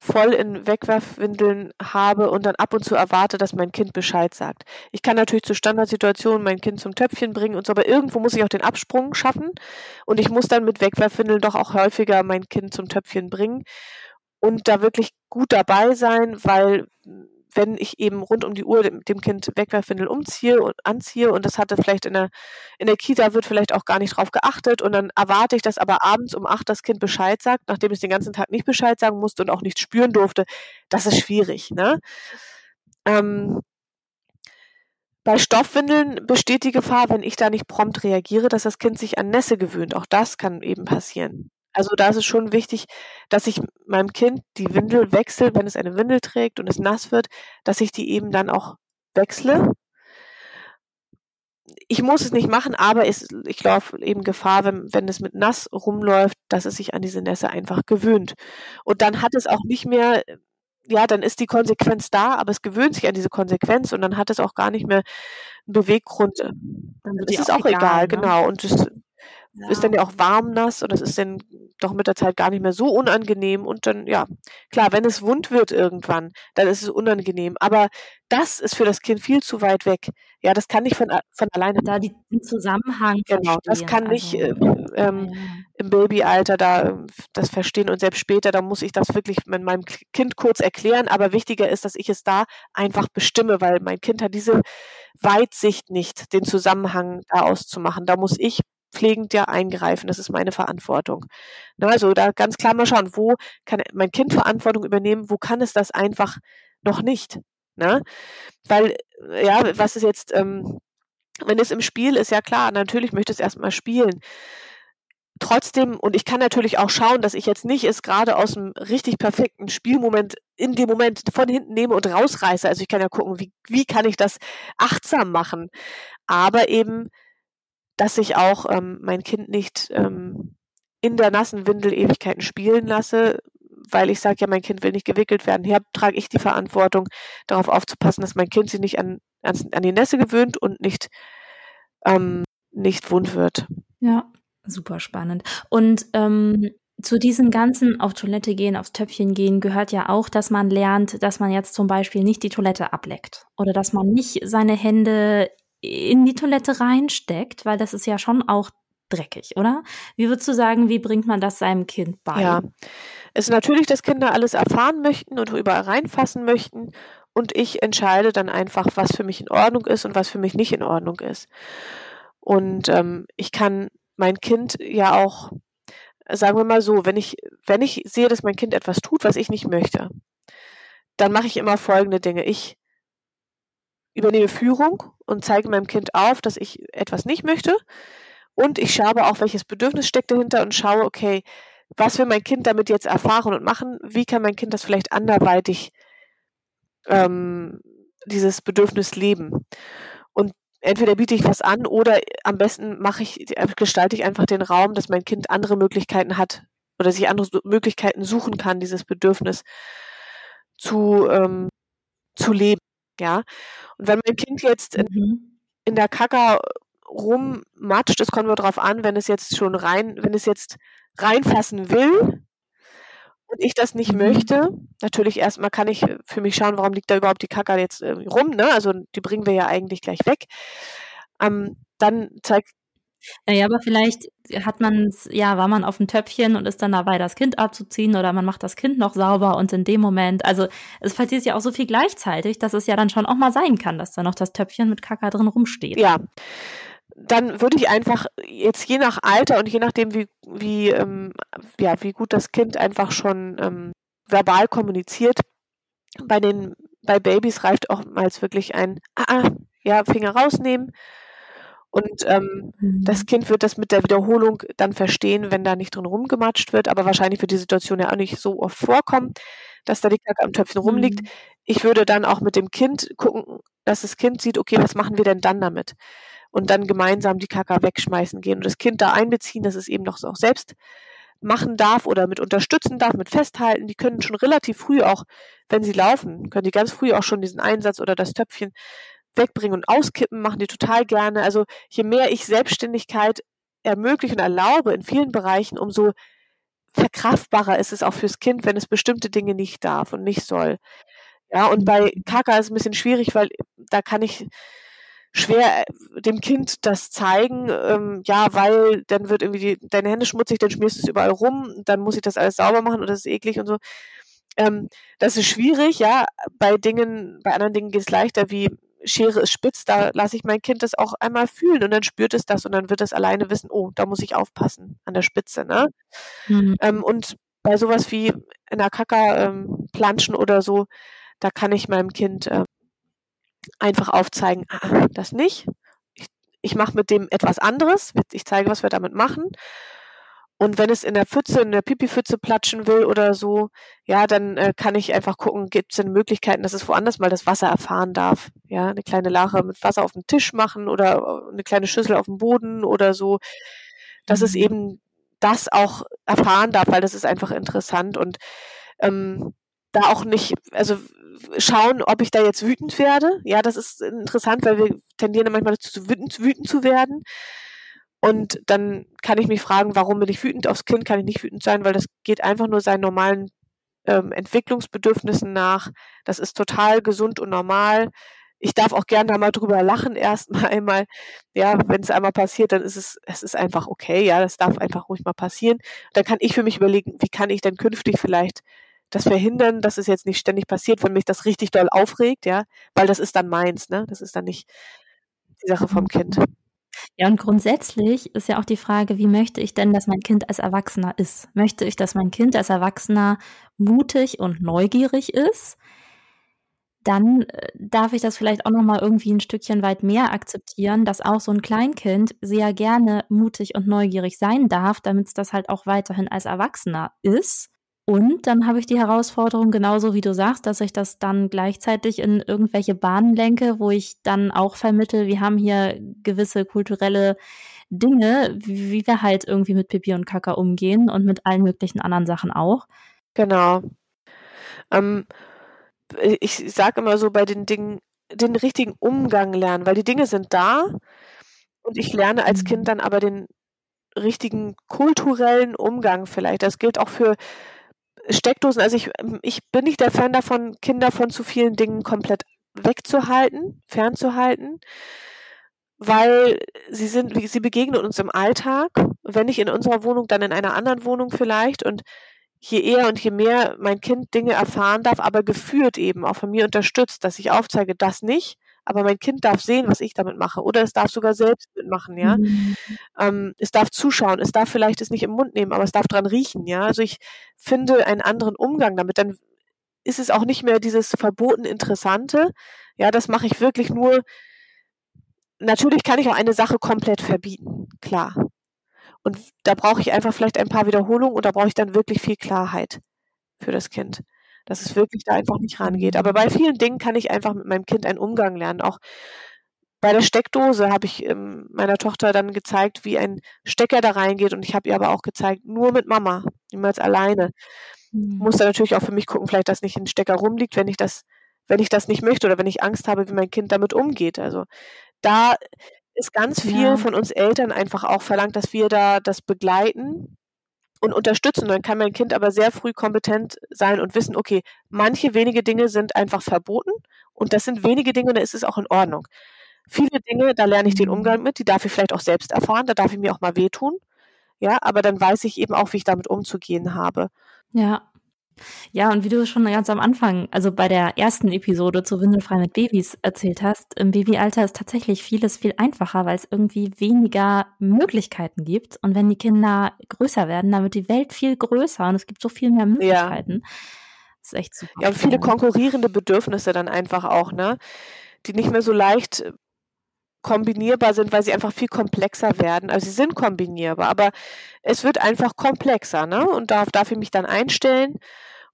voll in Wegwerfwindeln habe und dann ab und zu erwarte, dass mein Kind Bescheid sagt. Ich kann natürlich zu Standardsituationen mein Kind zum Töpfchen bringen und so, aber irgendwo muss ich auch den Absprung schaffen und ich muss dann mit Wegwerfwindeln doch auch häufiger mein Kind zum Töpfchen bringen und da wirklich gut dabei sein, weil wenn ich eben rund um die Uhr dem, Kind Wegwerfwindel umziehe und anziehe und das hatte vielleicht in der, in der Kita wird vielleicht auch gar nicht drauf geachtet und dann erwarte ich, dass aber abends um acht das Kind Bescheid sagt, nachdem es den ganzen Tag nicht Bescheid sagen musste und auch nichts spüren durfte. Das ist schwierig. Ne? Ähm, bei Stoffwindeln besteht die Gefahr, wenn ich da nicht prompt reagiere, dass das Kind sich an Nässe gewöhnt. Auch das kann eben passieren. Also da ist es schon wichtig, dass ich meinem Kind die Windel wechsle, wenn es eine Windel trägt und es nass wird, dass ich die eben dann auch wechsle. Ich muss es nicht machen, aber es, ich laufe eben Gefahr, wenn, wenn es mit nass rumläuft, dass es sich an diese Nässe einfach gewöhnt. Und dann hat es auch nicht mehr, ja, dann ist die Konsequenz da, aber es gewöhnt sich an diese Konsequenz und dann hat es auch gar nicht mehr einen Beweggrund. Dann ist es auch egal, egal ne? genau. Und es ja. ist dann ja auch warm nass und das ist dann doch mit der Zeit gar nicht mehr so unangenehm und dann, ja, klar, wenn es wund wird irgendwann, dann ist es unangenehm. Aber das ist für das Kind viel zu weit weg. Ja, das kann nicht von, von alleine. Da die, den Zusammenhang. Genau, das kann nicht also, äh, ähm, ja. im Babyalter da das verstehen und selbst später, da muss ich das wirklich mit meinem Kind kurz erklären. Aber wichtiger ist, dass ich es da einfach bestimme, weil mein Kind hat diese Weitsicht nicht, den Zusammenhang da auszumachen. Da muss ich pflegend ja eingreifen. Das ist meine Verantwortung. Na, also da ganz klar mal schauen, wo kann mein Kind Verantwortung übernehmen, wo kann es das einfach noch nicht. Ne? Weil, ja, was ist jetzt, ähm, wenn es im Spiel ist, ja klar, natürlich möchte es erstmal spielen. Trotzdem, und ich kann natürlich auch schauen, dass ich jetzt nicht es gerade aus einem richtig perfekten Spielmoment in dem Moment von hinten nehme und rausreiße. Also ich kann ja gucken, wie, wie kann ich das achtsam machen. Aber eben dass ich auch ähm, mein Kind nicht ähm, in der nassen Windel Ewigkeiten spielen lasse, weil ich sage, ja, mein Kind will nicht gewickelt werden. Hier trage ich die Verantwortung, darauf aufzupassen, dass mein Kind sich nicht an, an, an die Nässe gewöhnt und nicht, ähm, nicht wund wird. Ja, super spannend. Und ähm, zu diesen ganzen auf Toilette gehen, aufs Töpfchen gehen, gehört ja auch, dass man lernt, dass man jetzt zum Beispiel nicht die Toilette ableckt oder dass man nicht seine Hände in die Toilette reinsteckt, weil das ist ja schon auch dreckig, oder? Wie würdest du sagen, wie bringt man das seinem Kind bei? Ja, es ist natürlich, dass Kinder alles erfahren möchten und überall reinfassen möchten und ich entscheide dann einfach, was für mich in Ordnung ist und was für mich nicht in Ordnung ist. Und ähm, ich kann mein Kind ja auch, sagen wir mal so, wenn ich, wenn ich sehe, dass mein Kind etwas tut, was ich nicht möchte, dann mache ich immer folgende Dinge. Ich übernehme Führung und zeige meinem Kind auf, dass ich etwas nicht möchte. Und ich schaue auch, welches Bedürfnis steckt dahinter und schaue, okay, was will mein Kind damit jetzt erfahren und machen? Wie kann mein Kind das vielleicht anderweitig ähm, dieses Bedürfnis leben? Und entweder biete ich was an oder am besten mache ich, gestalte ich einfach den Raum, dass mein Kind andere Möglichkeiten hat oder sich andere Möglichkeiten suchen kann, dieses Bedürfnis zu, ähm, zu leben. Ja. Und wenn mein Kind jetzt in, mhm. in der Kaka rummatscht, das kommt nur darauf an, wenn es jetzt schon rein, wenn es jetzt reinfassen will und ich das nicht mhm. möchte, natürlich erstmal kann ich für mich schauen, warum liegt da überhaupt die Kaka jetzt rum, ne? Also die bringen wir ja eigentlich gleich weg. Ähm, dann zeigt naja, aber vielleicht hat man ja, war man auf dem Töpfchen und ist dann dabei, das Kind abzuziehen oder man macht das Kind noch sauber und in dem Moment, also es passiert ja auch so viel gleichzeitig, dass es ja dann schon auch mal sein kann, dass da noch das Töpfchen mit Kaka drin rumsteht. Ja. Dann würde ich einfach jetzt je nach Alter und je nachdem, wie, wie, ähm, ja, wie gut das Kind einfach schon ähm, verbal kommuniziert, bei den bei Babys reicht oftmals wirklich ein ah, ah, ja, Finger rausnehmen Und ähm, mhm. das Kind wird das mit der Wiederholung dann verstehen, wenn da nicht drin rumgematscht wird. Aber wahrscheinlich wird die Situation ja auch nicht so oft vorkommen, dass da die Kacke am Töpfchen rumliegt. Mhm. Ich würde dann auch mit dem Kind gucken, dass das Kind sieht, okay, was machen wir denn dann damit? Und dann gemeinsam die Kacke wegschmeißen gehen und das Kind da einbeziehen, dass es eben noch auch selbst machen darf oder mit unterstützen darf, mit festhalten. Die können schon relativ früh auch, wenn sie laufen, können die ganz früh auch schon diesen Einsatz oder das Töpfchen wegbringen und auskippen, machen die total gerne. Also je mehr ich Selbstständigkeit ermögliche und erlaube in vielen Bereichen, umso verkraftbarer ist es auch fürs Kind, wenn es bestimmte Dinge nicht darf und nicht soll. Ja, und bei Kaka ist es ein bisschen schwierig, weil da kann ich schwer äh, dem Kind das zeigen, ähm, ja, weil dann wird irgendwie die, deine Hände schmutzig, dann schmierst du es überall rum, dann muss ich das alles sauber machen und das ist eklig und so. Ähm, das ist schwierig, ja. Bei Dingen, bei anderen Dingen geht es leichter, wie Schere ist spitz, da lasse ich mein Kind das auch einmal fühlen und dann spürt es das und dann wird es alleine wissen, oh, da muss ich aufpassen an der Spitze, ne? Mhm. Ähm, und bei sowas wie in der Kaka ähm, planschen oder so, da kann ich meinem Kind äh, einfach aufzeigen, ah, das nicht. Ich, ich mache mit dem etwas anderes. Ich zeige, was wir damit machen. Und wenn es in der Pfütze, in der Pipi-Pfütze platschen will oder so, ja, dann äh, kann ich einfach gucken, gibt es denn Möglichkeiten, dass es woanders mal das Wasser erfahren darf. Ja, eine kleine Lache mit Wasser auf dem Tisch machen oder äh, eine kleine Schüssel auf dem Boden oder so, dass mhm. es eben das auch erfahren darf, weil das ist einfach interessant und ähm, da auch nicht, also schauen, ob ich da jetzt wütend werde. Ja, das ist interessant, weil wir tendieren manchmal dazu, wütend, wütend zu werden. Und dann kann ich mich fragen, warum bin ich wütend? Aufs Kind kann ich nicht wütend sein, weil das geht einfach nur seinen normalen ähm, Entwicklungsbedürfnissen nach. Das ist total gesund und normal. Ich darf auch gerne da mal drüber lachen, erstmal einmal. Ja, wenn es einmal passiert, dann ist es, es ist einfach okay. Ja, das darf einfach ruhig mal passieren. Dann kann ich für mich überlegen, wie kann ich denn künftig vielleicht das verhindern, dass es jetzt nicht ständig passiert, wenn mich das richtig doll aufregt, ja, weil das ist dann meins, ne? Das ist dann nicht die Sache vom Kind. Ja, und grundsätzlich ist ja auch die Frage, wie möchte ich denn, dass mein Kind als Erwachsener ist? Möchte ich, dass mein Kind als Erwachsener mutig und neugierig ist? Dann äh, darf ich das vielleicht auch noch mal irgendwie ein Stückchen weit mehr akzeptieren, dass auch so ein Kleinkind sehr gerne mutig und neugierig sein darf, damit es das halt auch weiterhin als Erwachsener ist. Und dann habe ich die Herausforderung, genauso wie du sagst, dass ich das dann gleichzeitig in irgendwelche Bahnen lenke, wo ich dann auch vermittel, wir haben hier gewisse kulturelle Dinge, wie wir halt irgendwie mit Pipi und Kaka umgehen und mit allen möglichen anderen Sachen auch. Genau. Ähm, ich sage immer so bei den Dingen, den richtigen Umgang lernen, weil die Dinge sind da und ich lerne als Kind mhm. dann aber den richtigen kulturellen Umgang vielleicht. Das gilt auch für Steckdosen, also ich, ich bin nicht der Fan davon, Kinder von zu vielen Dingen komplett wegzuhalten, fernzuhalten, weil sie sind, sie begegnen uns im Alltag, wenn nicht in unserer Wohnung, dann in einer anderen Wohnung vielleicht. Und je eher und je mehr mein Kind Dinge erfahren darf, aber geführt eben, auch von mir unterstützt, dass ich aufzeige, das nicht, aber mein Kind darf sehen, was ich damit mache. Oder es darf sogar selbst mitmachen, ja. Mhm. Ähm, es darf zuschauen, es darf vielleicht es nicht im Mund nehmen, aber es darf dran riechen, ja. Also ich finde einen anderen Umgang damit. Dann ist es auch nicht mehr dieses verboten Interessante. Ja, das mache ich wirklich nur. Natürlich kann ich auch eine Sache komplett verbieten, klar. Und da brauche ich einfach vielleicht ein paar Wiederholungen und da brauche ich dann wirklich viel Klarheit für das Kind dass es wirklich da einfach nicht rangeht. Aber bei vielen Dingen kann ich einfach mit meinem Kind einen Umgang lernen. Auch bei der Steckdose habe ich ähm, meiner Tochter dann gezeigt, wie ein Stecker da reingeht und ich habe ihr aber auch gezeigt, nur mit Mama, niemals alleine. Mhm. Muss da natürlich auch für mich gucken, vielleicht, dass nicht ein Stecker rumliegt, wenn ich das, wenn ich das nicht möchte oder wenn ich Angst habe, wie mein Kind damit umgeht. Also da ist ganz viel ja. von uns Eltern einfach auch verlangt, dass wir da das begleiten und unterstützen. Dann kann mein Kind aber sehr früh kompetent sein und wissen, okay, manche wenige Dinge sind einfach verboten und das sind wenige Dinge, da ist es auch in Ordnung. Viele Dinge, da lerne ich den Umgang mit, die darf ich vielleicht auch selbst erfahren, da darf ich mir auch mal wehtun. Ja, aber dann weiß ich eben auch, wie ich damit umzugehen habe. Ja, ja, und wie du schon ganz am Anfang, also bei der ersten Episode zu Windelfrei mit Babys erzählt hast, im Babyalter ist tatsächlich vieles viel einfacher, weil es irgendwie weniger Möglichkeiten gibt. Und wenn die Kinder größer werden, dann wird die Welt viel größer und es gibt so viel mehr Möglichkeiten. Ja. Das ist echt super. Ja, und viele konkurrierende Bedürfnisse dann einfach auch, ne? Die nicht mehr so leicht kombinierbar sind, weil sie einfach viel komplexer werden. Also sie sind kombinierbar, aber es wird einfach komplexer, ne? Und darauf darf ich mich dann einstellen.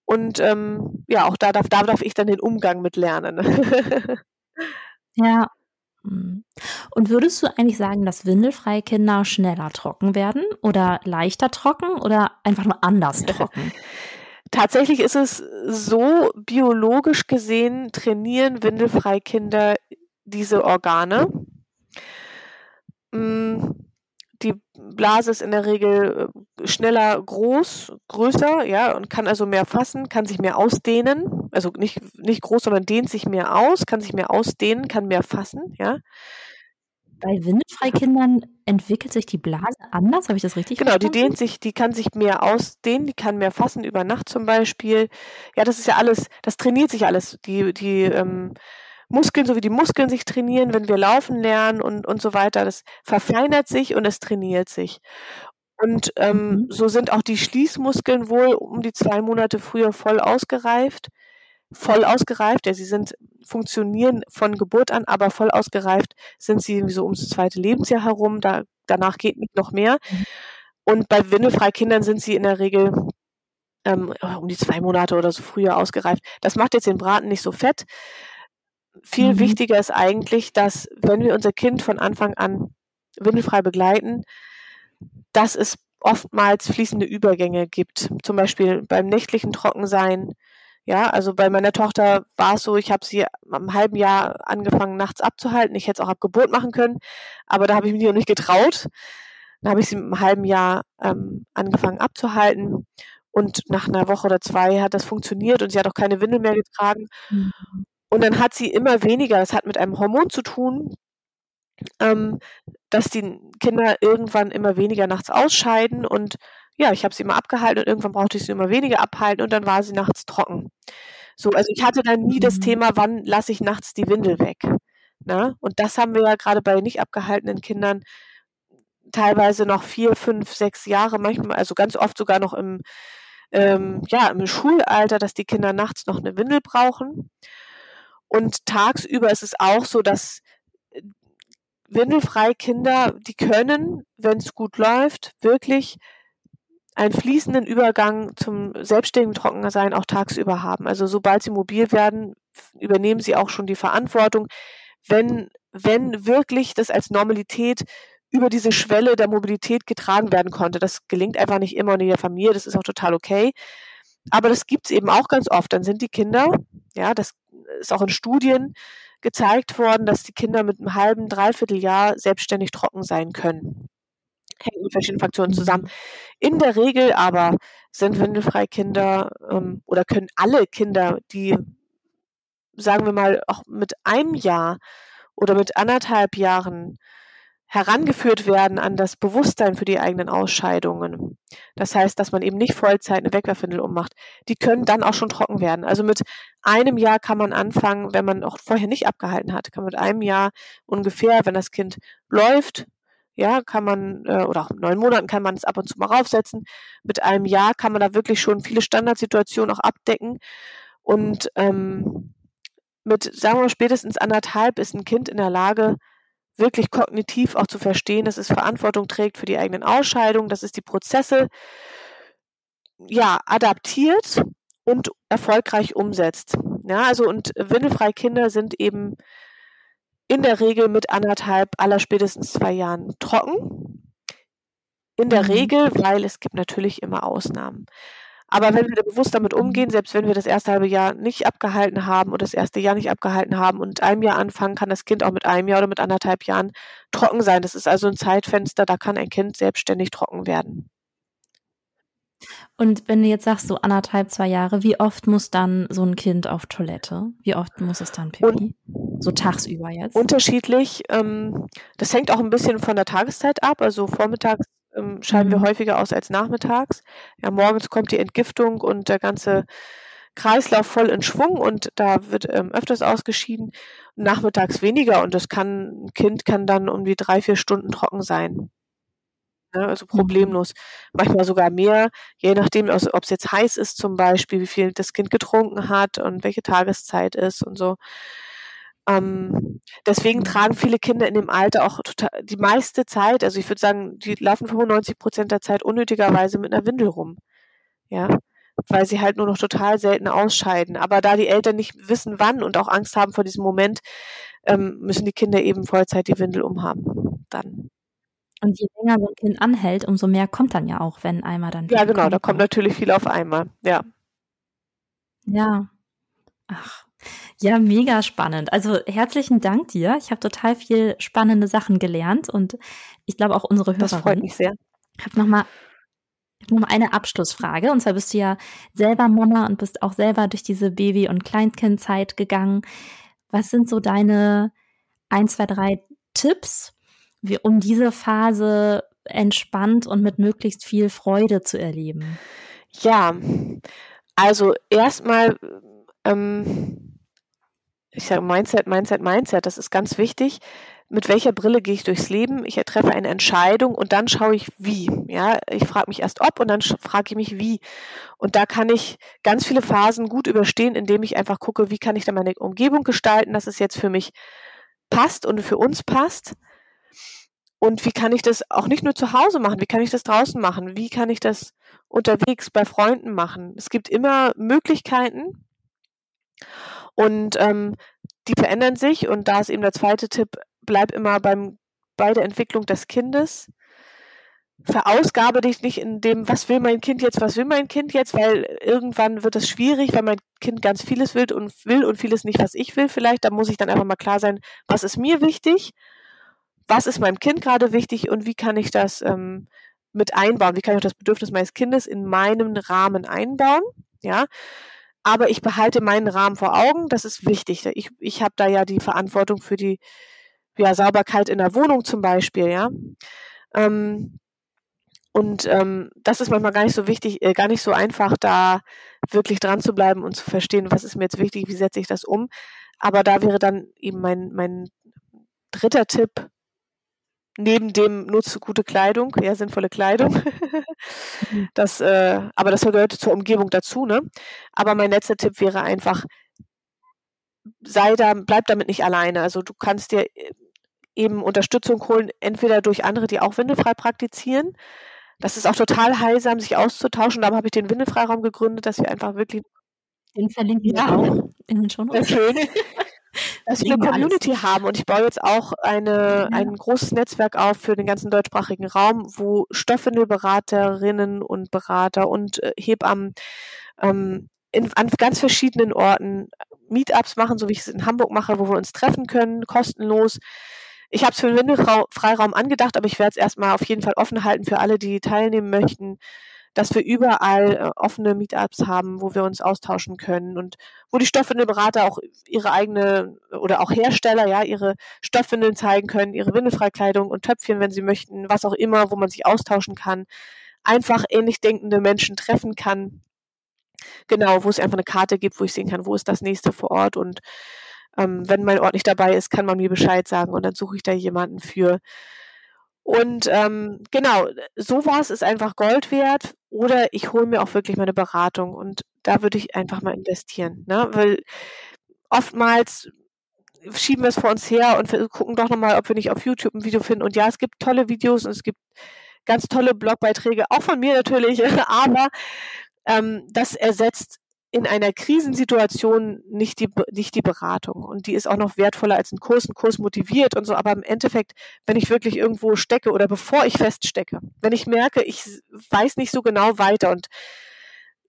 Und ähm, ja, auch da darf, da darf ich dann den Umgang mit lernen. ja. Hm. Und würdest du eigentlich sagen, dass windelfreie Kinder schneller trocken werden oder leichter trocken oder einfach nur anders trocken? Tatsächlich ist es so, biologisch gesehen trainieren windelfreie Kinder diese Organe. Hm, die Blase ist in der Regel äh, schneller groß, größer, ja, und kann also mehr fassen, kann sich mehr ausdehnen. Also nicht, nicht groß, sondern dehnt sich mehr aus, kann sich mehr ausdehnen, kann mehr fassen, ja. Bei Windelfreikindern entwickelt sich die Blase anders, habe ich das richtig Genau, die dehnt sich, die kann sich mehr ausdehnen, die kann mehr fassen über Nacht zum Beispiel. Ja, das ist ja alles, das trainiert sich alles. Die, die ähm, Muskeln, so wie die Muskeln sich trainieren, wenn wir laufen lernen und, und so weiter. Das verfeinert sich und es trainiert sich. Und ähm, mhm. so sind auch die Schließmuskeln wohl um die zwei Monate früher voll ausgereift. Voll ausgereift, ja, sie sind, funktionieren von Geburt an, aber voll ausgereift sind sie so ums zweite Lebensjahr herum. Da, danach geht nicht noch mehr. Mhm. Und bei Windelfreikindern sind sie in der Regel ähm, um die zwei Monate oder so früher ausgereift. Das macht jetzt den Braten nicht so fett, viel mhm. wichtiger ist eigentlich, dass wenn wir unser Kind von Anfang an windelfrei begleiten, dass es oftmals fließende Übergänge gibt. Zum Beispiel beim nächtlichen Trockensein. Ja, also bei meiner Tochter war es so, ich habe sie am halben Jahr angefangen, nachts abzuhalten. Ich hätte es auch ab Geburt machen können, aber da habe ich mich noch nicht getraut. Dann habe ich sie mit einem halben Jahr ähm, angefangen abzuhalten. Und nach einer Woche oder zwei hat das funktioniert und sie hat auch keine Windel mehr getragen. Mhm. Und dann hat sie immer weniger, das hat mit einem Hormon zu tun, ähm, dass die Kinder irgendwann immer weniger nachts ausscheiden und ja, ich habe sie immer abgehalten und irgendwann brauchte ich sie immer weniger abhalten und dann war sie nachts trocken. So, also ich hatte dann nie das mhm. Thema, wann lasse ich nachts die Windel weg. Ne? Und das haben wir ja gerade bei nicht abgehaltenen Kindern teilweise noch vier, fünf, sechs Jahre, manchmal, also ganz oft sogar noch im, ähm, ja, im Schulalter, dass die Kinder nachts noch eine Windel brauchen. Und tagsüber ist es auch so, dass äh, windelfreie Kinder, die können, wenn es gut läuft, wirklich einen fließenden Übergang zum selbstständigen Trockensein auch tagsüber haben. Also sobald sie mobil werden, übernehmen sie auch schon die Verantwortung. Wenn, wenn wirklich das als Normalität über diese Schwelle der Mobilität getragen werden konnte. Das gelingt einfach nicht immer in der Familie, das ist auch total okay. Aber das gibt es eben auch ganz oft. Dann sind die Kinder, ja, das ist auch in Studien gezeigt worden, dass die Kinder mit einem halben, dreiviertel Jahr selbstständig trocken sein können. Hängt mit verschiedenen Faktoren zusammen. In der Regel aber sind windelfreie Kinder ähm, oder können alle Kinder, die, sagen wir mal, auch mit einem Jahr oder mit anderthalb Jahren herangeführt werden an das Bewusstsein für die eigenen Ausscheidungen. Das heißt, dass man eben nicht Vollzeit eine Wegwerfwindel ummacht. Die können dann auch schon trocken werden. Also mit einem Jahr kann man anfangen, wenn man auch vorher nicht abgehalten hat, kann man mit einem Jahr ungefähr, wenn das Kind läuft, ja, kann man, äh, oder auch neun Monaten kann man es ab und zu mal raufsetzen. Mit einem Jahr kann man da wirklich schon viele Standardsituationen auch abdecken. Und ähm, mit, sagen wir mal, spätestens anderthalb ist ein Kind in der Lage, wirklich kognitiv auch zu verstehen, dass es Verantwortung trägt für die eigenen Ausscheidungen, dass es die Prozesse ja adaptiert und erfolgreich umsetzt. Ja, also und windelfreie Kinder sind eben in der Regel mit anderthalb, aller spätestens zwei Jahren trocken. In der mhm. Regel, weil es gibt natürlich immer Ausnahmen. Aber wenn wir da bewusst damit umgehen, selbst wenn wir das erste halbe Jahr nicht abgehalten haben oder das erste Jahr nicht abgehalten haben und mit einem Jahr anfangen, kann das Kind auch mit einem Jahr oder mit anderthalb Jahren trocken sein. Das ist also ein Zeitfenster, da kann ein Kind selbstständig trocken werden. Und wenn du jetzt sagst, so anderthalb, zwei Jahre, wie oft muss dann so ein Kind auf Toilette? Wie oft muss es dann pipi? Und so tagsüber jetzt? Unterschiedlich. Ähm, das hängt auch ein bisschen von der Tageszeit ab. Also vormittags ähm, scheiden wir mhm. häufiger aus als nachmittags. Ja, morgens kommt die Entgiftung und der ganze Kreislauf voll in Schwung und da wird ähm, öfters ausgeschieden, nachmittags weniger und das kann, ein Kind kann dann um die drei, vier Stunden trocken sein. Ja, also mhm. problemlos. Manchmal sogar mehr, je nachdem, also, ob es jetzt heiß ist zum Beispiel, wie viel das Kind getrunken hat und welche Tageszeit ist und so. Ähm, deswegen tragen viele Kinder in dem Alter auch total, die meiste Zeit, also ich würde sagen, die laufen 95 Prozent der Zeit unnötigerweise mit einer Windel rum. Ja, weil sie halt nur noch total selten ausscheiden. Aber da die Eltern nicht wissen, wann und auch Angst haben vor diesem Moment, ähm, müssen die Kinder eben Vollzeit die Windel umhaben. Dann. Und je länger so ein Kind anhält, umso mehr kommt dann ja auch, wenn einmal dann. Ja, genau, da kommt natürlich viel auf einmal. Ja. Ja. Ach. Ja, mega spannend. Also herzlichen Dank dir. Ich habe total viel spannende Sachen gelernt und ich glaube auch unsere Hörer. Das freut mich sehr. Ich habe nochmal noch mal eine Abschlussfrage. Und zwar bist du ja selber Mama und bist auch selber durch diese Baby- und Kleinkindzeit gegangen. Was sind so deine ein, zwei, drei Tipps, wie, um diese Phase entspannt und mit möglichst viel Freude zu erleben? Ja, also erstmal, ähm, ich sage Mindset, Mindset, Mindset, das ist ganz wichtig mit welcher Brille gehe ich durchs Leben? Ich treffe eine Entscheidung und dann schaue ich wie. Ja, ich frage mich erst ob und dann frage ich mich wie. Und da kann ich ganz viele Phasen gut überstehen, indem ich einfach gucke, wie kann ich da meine Umgebung gestalten, dass es jetzt für mich passt und für uns passt. Und wie kann ich das auch nicht nur zu Hause machen? Wie kann ich das draußen machen? Wie kann ich das unterwegs bei Freunden machen? Es gibt immer Möglichkeiten. Und ähm, die verändern sich. Und da ist eben der zweite Tipp, bleib immer beim, bei der Entwicklung des Kindes. Verausgabe dich nicht in dem, was will mein Kind jetzt, was will mein Kind jetzt, weil irgendwann wird es schwierig, weil mein Kind ganz vieles will und will und vieles nicht, was ich will vielleicht. Da muss ich dann einfach mal klar sein, was ist mir wichtig, was ist meinem Kind gerade wichtig und wie kann ich das ähm, mit einbauen, wie kann ich das Bedürfnis meines Kindes in meinem Rahmen einbauen, ja. Aber ich behalte meinen Rahmen vor Augen, das ist wichtig. Ich, ich habe da ja die Verantwortung für die ja, Sauberkeit in der Wohnung zum Beispiel, ja. Ähm, und ähm, das ist manchmal gar nicht so wichtig, äh, gar nicht so einfach, da wirklich dran zu bleiben und zu verstehen, was ist mir jetzt wichtig, wie setze ich das um. Aber da wäre dann eben mein, mein dritter Tipp, neben dem nutze gute Kleidung, ja, sinnvolle Kleidung. Mhm. das, äh, aber das gehört zur Umgebung dazu, ne? Aber mein letzter Tipp wäre einfach, sei da, bleib damit nicht alleine. Also du kannst dir äh, eben Unterstützung holen, entweder durch andere, die auch windelfrei praktizieren. Das ist auch total heilsam, sich auszutauschen. Da habe ich den Windelfreiraum gegründet, dass wir einfach wirklich. Den verlinken wir auch in den Show Schön. dass wir eine Community alles. haben und ich baue jetzt auch eine, ja. ein großes Netzwerk auf für den ganzen deutschsprachigen Raum, wo Stoffwindelberaterinnen und Berater und äh, Hebammen ähm, in, an ganz verschiedenen Orten Meetups machen, so wie ich es in Hamburg mache, wo wir uns treffen können, kostenlos. Ich habe es für den Windelfreiraum angedacht, aber ich werde es erstmal auf jeden Fall offen halten für alle, die teilnehmen möchten, dass wir überall äh, offene Meetups haben, wo wir uns austauschen können und wo die Stoffwindelberater auch ihre eigene oder auch Hersteller ja ihre Stoffwindeln zeigen können, ihre Windelfreikleidung und Töpfchen, wenn sie möchten, was auch immer, wo man sich austauschen kann, einfach ähnlich denkende Menschen treffen kann. Genau, wo es einfach eine Karte gibt, wo ich sehen kann, wo ist das nächste vor Ort und ähm, wenn mein Ort nicht dabei ist, kann man mir Bescheid sagen und dann suche ich da jemanden für. Und ähm, genau, sowas ist einfach Gold wert. Oder ich hole mir auch wirklich meine Beratung und da würde ich einfach mal investieren. Ne? Weil oftmals schieben wir es vor uns her und gucken doch nochmal, ob wir nicht auf YouTube ein Video finden. Und ja, es gibt tolle Videos und es gibt ganz tolle Blogbeiträge, auch von mir natürlich, aber ähm, das ersetzt in einer Krisensituation nicht die, nicht die Beratung. Und die ist auch noch wertvoller als ein Kurs. Ein Kurs motiviert und so. Aber im Endeffekt, wenn ich wirklich irgendwo stecke oder bevor ich feststecke, wenn ich merke, ich weiß nicht so genau weiter und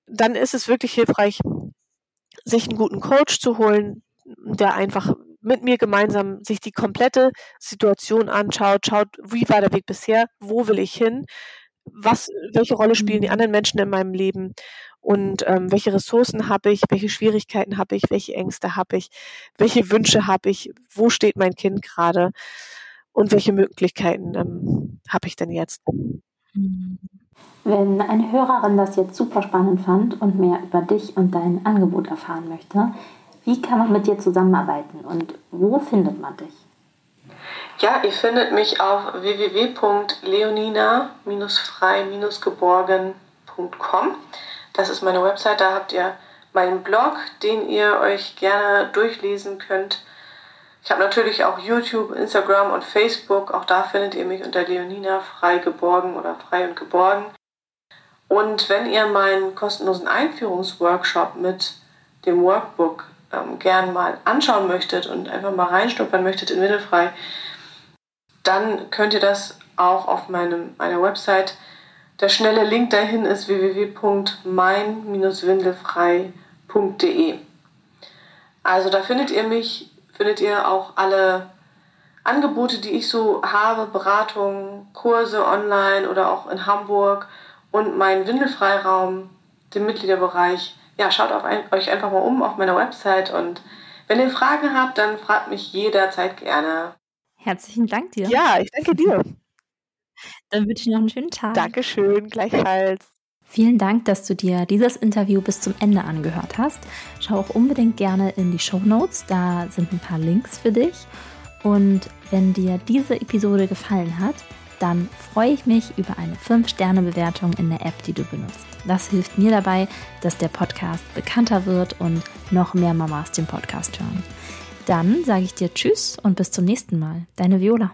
dann ist es wirklich hilfreich, sich einen guten Coach zu holen, der einfach mit mir gemeinsam sich die komplette Situation anschaut, schaut, wie war der Weg bisher, wo will ich hin, was, welche Rolle spielen die mhm. anderen Menschen in meinem Leben und ähm, welche Ressourcen habe ich, welche Schwierigkeiten habe ich, welche Ängste habe ich, welche Wünsche habe ich, wo steht mein Kind gerade und welche Möglichkeiten ähm, habe ich denn jetzt. Wenn eine Hörerin das jetzt super spannend fand und mehr über dich und dein Angebot erfahren möchte, wie kann man mit dir zusammenarbeiten und wo findet man dich? Ja, ihr findet mich auf www.leonina-frei-geborgen.com. Das ist meine Website, da habt ihr meinen Blog, den ihr euch gerne durchlesen könnt. Ich habe natürlich auch YouTube, Instagram und Facebook. Auch da findet ihr mich unter Leonina frei geborgen oder frei und geborgen. Und wenn ihr meinen kostenlosen Einführungsworkshop mit dem Workbook ähm, gern mal anschauen möchtet und einfach mal reinschnuppern möchtet in Windelfrei, dann könnt ihr das auch auf meinem, meiner Website. Der schnelle Link dahin ist www.mein-windelfrei.de. Also da findet ihr mich, findet ihr auch alle Angebote, die ich so habe, Beratungen, Kurse online oder auch in Hamburg und meinen Windelfreiraum, den Mitgliederbereich ja, schaut ein, euch einfach mal um auf meiner Website und wenn ihr Fragen habt, dann fragt mich jederzeit gerne. Herzlichen Dank dir. Ja, ich danke dir. Dann wünsche ich noch einen schönen Tag. Dankeschön, gleichfalls. Vielen Dank, dass du dir dieses Interview bis zum Ende angehört hast. Schau auch unbedingt gerne in die Show Notes, da sind ein paar Links für dich. Und wenn dir diese Episode gefallen hat, dann freue ich mich über eine 5-Sterne-Bewertung in der App, die du benutzt. Das hilft mir dabei, dass der Podcast bekannter wird und noch mehr Mamas den Podcast hören. Dann sage ich dir Tschüss und bis zum nächsten Mal. Deine Viola.